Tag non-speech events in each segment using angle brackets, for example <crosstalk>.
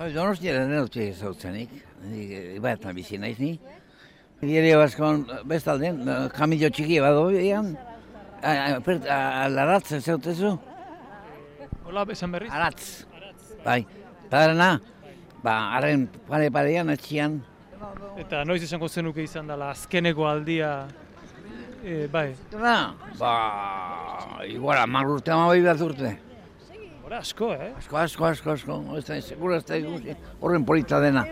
Bai, Donostiaren nerotik ezautzenik, baetan bizi naiz ni. Diere baskon bestalden, kamillo txiki bado ean, alaratz ez zautezu? Hola, esan berriz? Aratz. Bai, padarana, ba, haren pare parean atxian. Eta noiz esango zenuke izan dela azkeneko aldia, e, bai. Ba, igual, amar urte, ama bai bat urte. Hora asko, eh? Asko, asko, asko, asko, ez da, segura ez da, horren polita dena.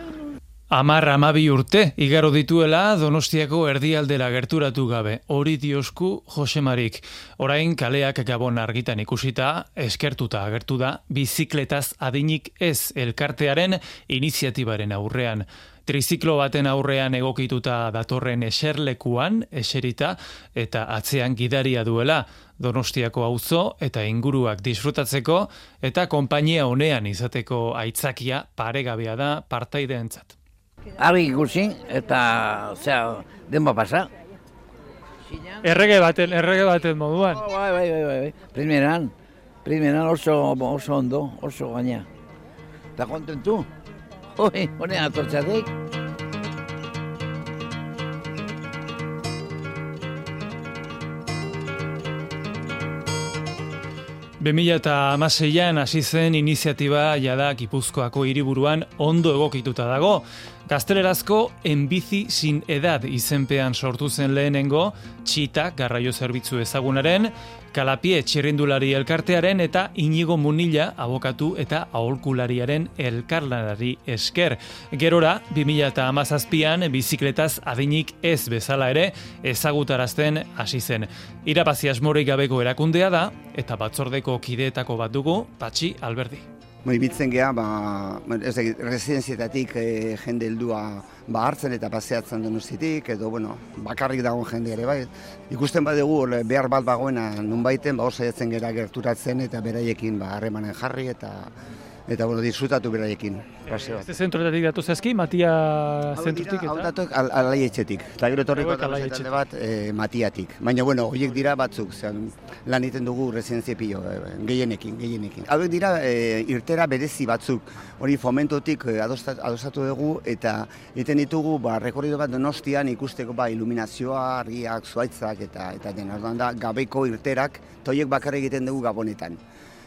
Amar amabi urte, igaro dituela Donostiako erdialdera gerturatu gabe, hori diosku Josemarik. Orain kaleak gabon argitan ikusita, eskertuta agertu da, bizikletaz adinik ez elkartearen iniziatibaren aurrean. Triziklo baten aurrean egokituta datorren eserlekuan, eserita, eta atzean gidaria duela, Donostiako auzo eta inguruak disfrutatzeko, eta konpainia honean izateko aitzakia paregabea da partaideentzat. Argi ikusi eta zea denba pasa. Errege baten, errege baten moduan. Oh, bai, bai, bai, bai, bai. Primeran, primeran oso, oso ondo, oso gaina. Eta kontentu? Hoi, honean atortzatik. 2016an hasi zen iniziatiba jada Gipuzkoako hiriburuan ondo egokituta dago. Gaztelerazko enbizi sin edad izenpean sortu zen lehenengo, txita garraio zerbitzu ezagunaren, kalapie txirrindulari elkartearen eta inigo munila abokatu eta aholkulariaren elkarlanari esker. Gerora, 2000 eta amazazpian, bizikletaz adinik ez bezala ere ezagutarazten hasi zen. Irapazi asmorik gabeko erakundea da, eta batzordeko kideetako bat dugu, Patxi Alberdi. Moibitzen geha, ba, ez da, residenzietatik e, jende heldua ba, hartzen eta paseatzen donostitik, edo, bueno, bakarrik dagoen jende ere, bai. Ikusten badugu, behar bat bagoena nun baiten, ba, oso gera gerturatzen eta beraiekin ba, harremanen jarri eta eta bueno, disfrutatu beraiekin. Paseo. Este zentroetatik datu zezki, Matia zentrutik eta? Hau datuk al, alai etxetik. Eta gero torriko bat e, Matiatik. Baina, bueno, horiek dira batzuk, zean, lan iten dugu residentzia pilo, e, gehienekin, gehienekin. Hauek dira e, irtera berezi batzuk, hori fomentotik e, adostatu dugu, eta egiten ditugu, ba, rekorrido bat donostian ikusteko, ba, iluminazioa, argiak, zuaitzak, eta, eta dena, da, gabeko irterak, toiek bakarrik egiten dugu gabonetan.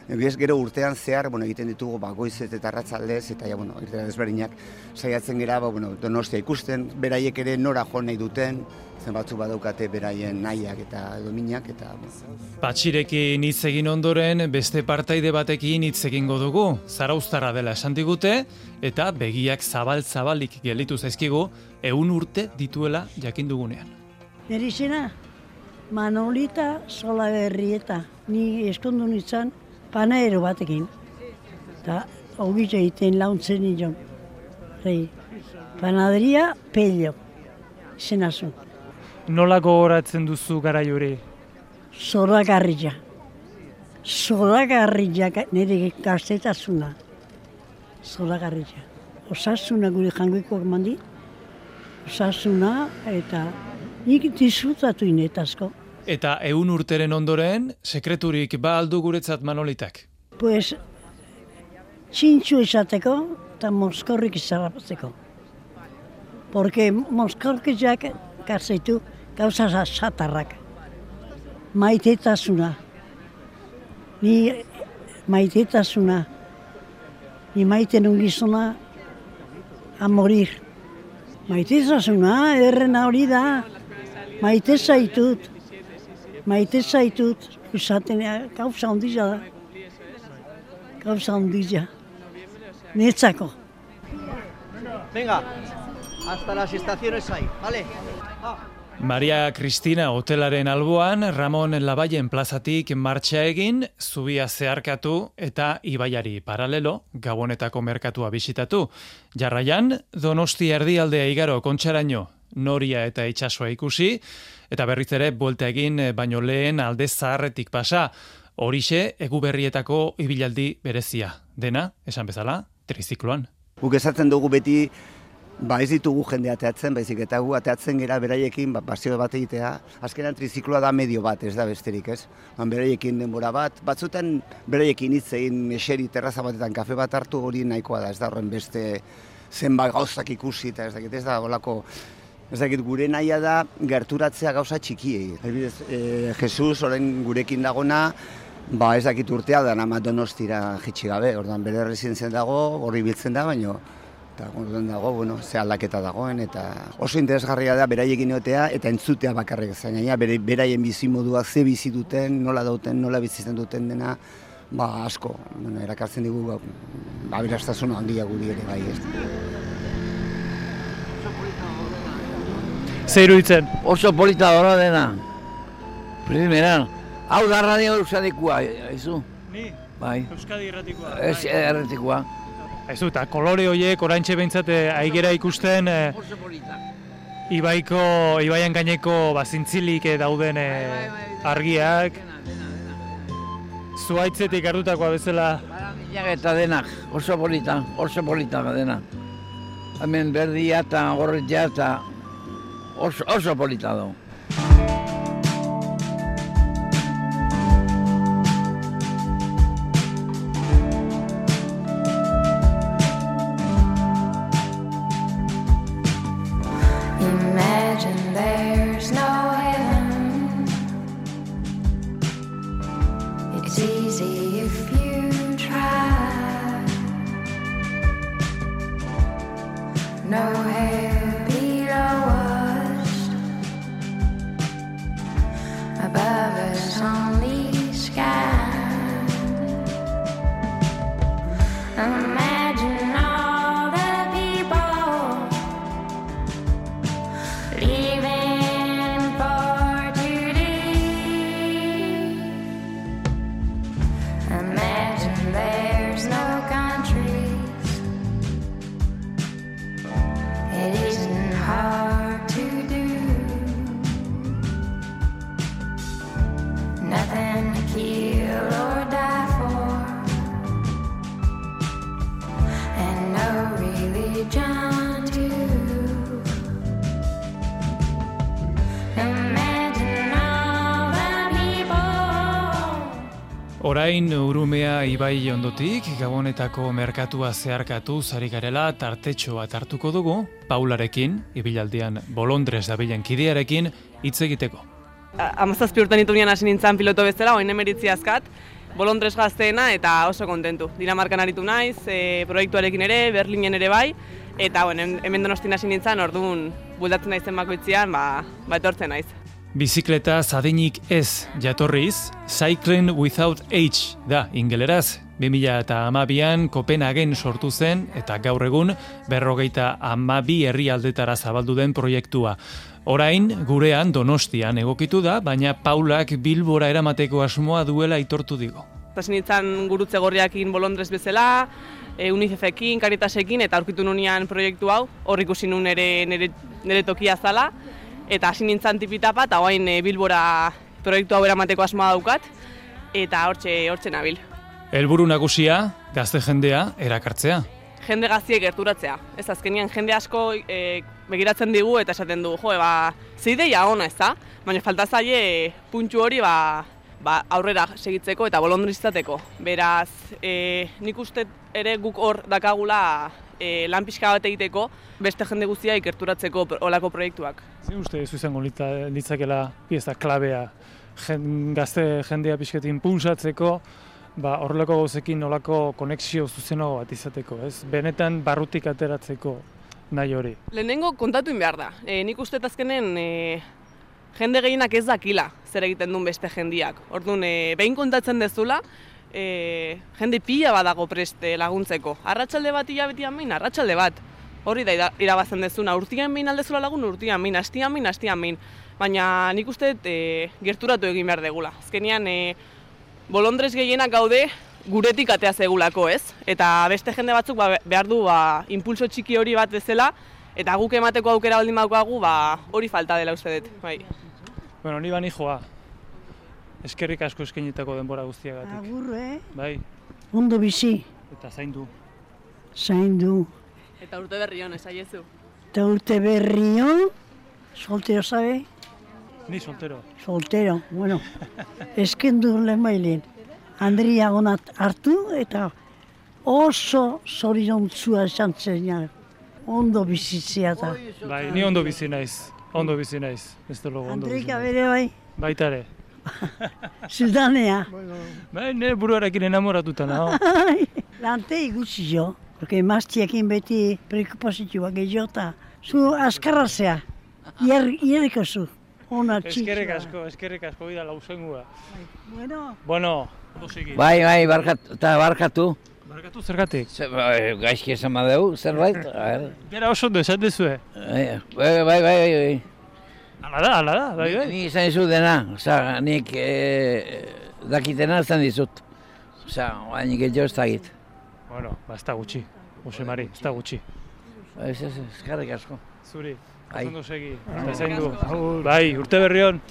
Egiz gero urtean zehar, bueno, egiten ditugu ba, goizet eta ratzaldez, eta ja, bueno, irtera desberdinak saiatzen gara, ba, bueno, donostia ikusten, beraiek ere nora jo nahi duten, zen batzu badaukate beraien nahiak eta dominak, eta... Patxirekin hitz egin ondoren, beste partaide batekin hitz egingo dugu, zarauztarra dela esan digute, eta begiak zabal-zabalik gelitu zaizkigu, eun urte dituela jakin dugunean. Neri Manolita Sola Berrieta, ni eskondu nintzen, panaero batekin. Eta hogitza egiten launtzen nion. Rei, panaderia pello. Zena zu. Nola gogoratzen duzu gara jure? Zora garrila. Zora garrila nire gaztetasuna. Zora. Osasuna gure jangoiko mandi. Osasuna eta nik disfrutatu inetazko. Eta eun urteren ondoren, sekreturik ba aldu guretzat manolitak? Pues, txintxu izateko eta moskorrik izarapatzeko. Porque moskorkizak garzeitu gauza satarrak. Maitetasuna. Ni maitetasuna. Ni maiten ungizuna a morir. Maitetasuna, errena hori da. Maite zaitut maite zaitut, usaten gauza ondila da. Gauza ondila. Netzako. Venga, hasta las estaciones ahí, vale? Maria Cristina hotelaren alboan, Ramon Labaien plazatik martxa egin, zubia zeharkatu eta ibaiari paralelo, gabonetako merkatua bisitatu. Jarraian, donosti erdialdea igaro kontxaraino, noria eta itxasoa ikusi, eta berriz ere buelta egin eh, baino lehen alde zaharretik pasa. Horixe egu berrietako ibilaldi berezia. Dena, esan bezala, trizikloan. Guk esatzen dugu beti ba ez ditugu jende ateatzen, baizik eta gu ateatzen gera beraiekin, ba, pasio bat egitea, azkenan trizikloa da medio bat, ez da besterik, ez? Ba, beraiekin denbora bat, batzutan beraiekin hitz egin eseri terraza batetan kafe bat hartu hori nahikoa da, ez da horren beste zenbat gauzak ikusi, eta ez dakit, ez da holako Ez dakit, gure nahia da gerturatzea gauza txikiei. Ebidez, e, Jesus, orain gurekin dagona, ba ez dakit urtea da nama donostira jitsi gabe, ordan bere residentzien dago, horri biltzen da, baino eta ordan dago, bueno, ze aldaketa dagoen eta oso interesgarria da beraiekin egotea eta entzutea bakarrik zain, bere, beraien bizi moduak ze bizi duten, nola dauten, nola bizitzen duten dena, ba asko, bueno, erakartzen digu ba, aberastasun handia guri ere bai, ez. Zeiru itzen? Oso polita dora dena. Primeran, hau da radio euskadikua, haizu? Ni? Bai. Euskadi erratikoa. Ez erratikoa. Aizu, eta kolore horiek oraintxe behintzat eh, aigera ikusten eh, Oso polita. Ibaiko, Ibaian gaineko bazintzilik eh, dauden eh, argiak, zuaitzetik hartutakoa bezala Barandiak eta denak, oso polita, oso polita dena. Hemen berdia eta gorritia eta oso, oso polita do. Imagine there's no Orain urumea ibai ondotik, gabonetako merkatua zeharkatu zari garela tartetxo bat hartuko dugu, Paularekin, ibilaldian bolondrez dabilen kidearekin, hitz egiteko. amazazpi urte nitu hasi nintzen piloto bezala, oin emeritzi azkat, bolondrez gazteena eta oso kontentu. Dinamarkan aritu naiz, e, proiektuarekin ere, Berlinen ere bai, eta bueno, hem- hemen donostin hasi nintzen, orduan buldatzen naizen bakoitzean, ba, ba etortzen naiz. Bizikleta zadinik ez jatorriz, Cycling Without Age da ingeleraz. 2000 eta amabian Kopenhagen sortu zen eta gaur egun berrogeita amabi herrialdetara zabaldu den proiektua. Orain, gurean donostian egokitu da, baina Paulak Bilbora eramateko asmoa duela aitortu digo. Hasi nintzen gurutze gorriakin bolondrez bezala, e, UNICEFekin, Caritasekin, eta aurkitu nunean proiektu hau, hor ikusi nun nere, nere, nere tokia zala, eta hasi nintzen tipitapa, eta guain e, Bilbora proiektu hau eramateko asmoa daukat, eta hortxe, hortxe nabil. Helburu nagusia, gazte jendea erakartzea. Jende gaztiek gerturatzea. Ez azkenian jende asko e, begiratzen digu eta esaten du, jo, ba, ze ideia ona ez da, baina falta zaie puntxu hori ba, ba, aurrera segitzeko eta bolondriz izateko. Beraz, e, nik uste ere guk hor dakagula e, lan pixka bat egiteko beste jende guztia ikerturatzeko olako proiektuak. Zein uste izango litza- litzakela pieza klabea jen, gazte jendea pixketin impulsatzeko, ba, horrelako gauzekin nolako konexio zuzeno bat izateko, ez? Benetan barrutik ateratzeko nahi hori. Lehenengo kontatu behar da. E, nik uste azkenen e, jende gehienak ez dakila zer egiten duen beste jendiak. Orduan, e, behin kontatzen dezula, e, jende pila badago preste laguntzeko. Arratsalde bat hilabetean behin, arratsalde bat. Hori da ira- irabazten dezuna, urtian behin aldezula lagun, urtian behin, astian behin, astian behin. Baina nik uste e, gerturatu egin behar degula. Azkenean, e, bolondrez gehienak gaude guretik atea zegulako, ez? Eta beste jende batzuk ba, behar du ba, impulso txiki hori bat bezala, eta guk emateko aukera baldin badaukagu, ba, hori falta dela uste dut. Bai. Bueno, ni bani joa. Eskerrik asko eskainitako denbora guztiagatik. Agur, eh? Bai, Ondo bizi, eta zaindu. zaindu. Eta urte berri hon, esaiezu. Eta urte berrion, soltero zabe, Ni soltero. soltero, bueno, <laughs> eskendu lehen bailen. Andria gonat hartu eta oso zoriontzua esan zen, ondo bizitzea eta. Bai, ni ondo bizi naiz. Ondo bizi naiz. Ez dut ondo bizi naiz. bere bai, Baita ere. zudanea. Bai, nire buruarekin enamoratuta nago. <laughs> Lante ikusi jo, porque emaztiekin beti preokupazioa gehiago eta zu askarrazea, hier, hierriko zu, ona txik. Eskerrik asko, eskerrik asko bida lausengua. Bueno, Bueno, segi. Bai, bai, barkatu, eta barkatu. Barkatu zergatik. Zer, bai, gaizki esan badeu, zerbait? A ver. Bera oso ondo esan dezue. Bai, bai, bai, bai, bai. Hala da, hala da, bai, bai. Ni izan dizut dena, oza, nik e, dakitena izan dizut. Oza, baina gehiago ez dakit. Bueno, ba, ez da gutxi. Jose Mari, ez da gutxi. Ez, ez, ez, eskerrik asko. Zuri, Bai. ondo segi. Eta zaindu. Bai, urte berri hon.